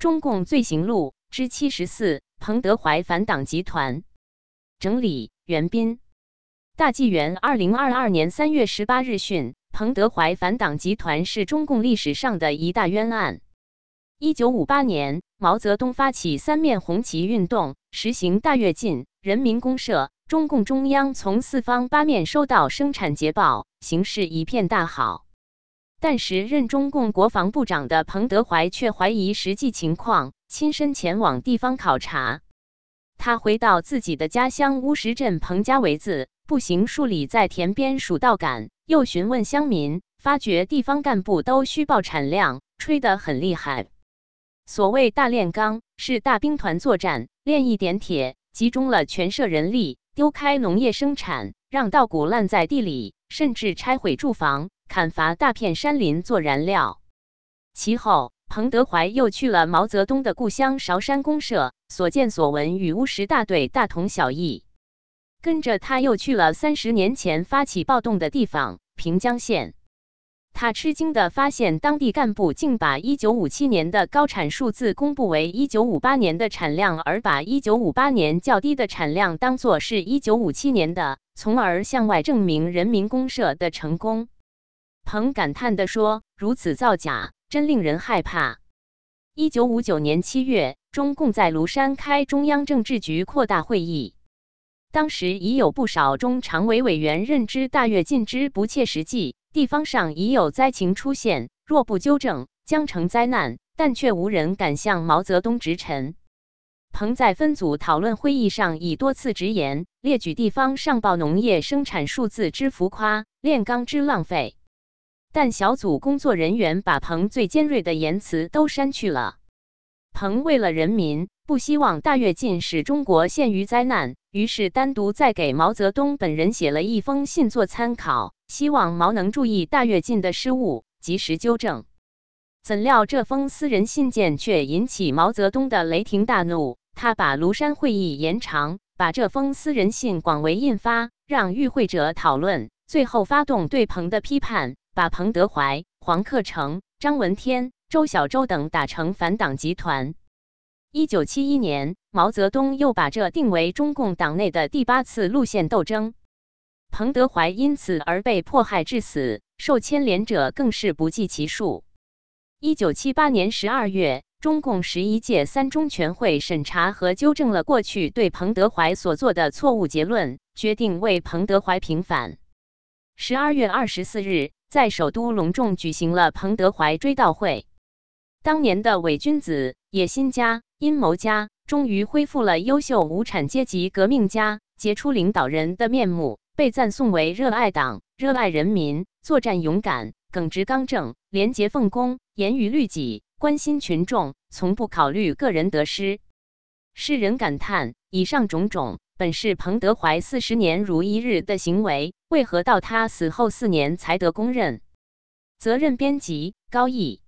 中共罪行录之七十四：彭德怀反党集团。整理：袁斌。大纪元二零二二年三月十八日讯，彭德怀反党集团是中共历史上的一大冤案。一九五八年，毛泽东发起三面红旗运动，实行大跃进，人民公社。中共中央从四方八面收到生产捷报，形势一片大好。但时任中共国防部长的彭德怀却怀疑实际情况，亲身前往地方考察。他回到自己的家乡乌石镇彭家围子，步行数里，在田边数稻杆，又询问乡民，发觉地方干部都虚报产量，吹得很厉害。所谓大炼钢，是大兵团作战，炼一点铁，集中了全社人力。丢开农业生产，让稻谷烂在地里，甚至拆毁住房、砍伐大片山林做燃料。其后，彭德怀又去了毛泽东的故乡韶山公社，所见所闻与乌石大队大同小异。跟着他又去了三十年前发起暴动的地方平江县。他吃惊地发现，当地干部竟把1957年的高产数字公布为1958年的产量，而把1958年较低的产量当作是1957年的，从而向外证明人民公社的成功。彭感叹地说：“如此造假，真令人害怕。”1959 年7月，中共在庐山开中央政治局扩大会议，当时已有不少中常委委员认知大跃进之不切实际。地方上已有灾情出现，若不纠正，将成灾难。但却无人敢向毛泽东直陈。彭在分组讨论会议上已多次直言，列举地方上报农业生产数字之浮夸，炼钢之浪费。但小组工作人员把彭最尖锐的言辞都删去了。彭为了人民，不希望大跃进使中国陷于灾难，于是单独再给毛泽东本人写了一封信做参考。希望毛能注意大跃进的失误，及时纠正。怎料这封私人信件却引起毛泽东的雷霆大怒，他把庐山会议延长，把这封私人信广为印发，让与会者讨论，最后发动对彭的批判，把彭德怀、黄克诚、张闻天、周小舟等打成反党集团。一九七一年，毛泽东又把这定为中共党内的第八次路线斗争。彭德怀因此而被迫害致死，受牵连者更是不计其数。一九七八年十二月，中共十一届三中全会审查和纠正了过去对彭德怀所做的错误结论，决定为彭德怀平反。十二月二十四日，在首都隆重举行了彭德怀追悼会。当年的伪君子、野心家、阴谋家，终于恢复了优秀无产阶级革命家、杰出领导人的面目。被赞颂为热爱党、热爱人民、作战勇敢、耿直刚正、廉洁奉公、严于律己、关心群众、从不考虑个人得失。世人感叹：以上种种本是彭德怀四十年如一日的行为，为何到他死后四年才得公认？责任编辑：高毅。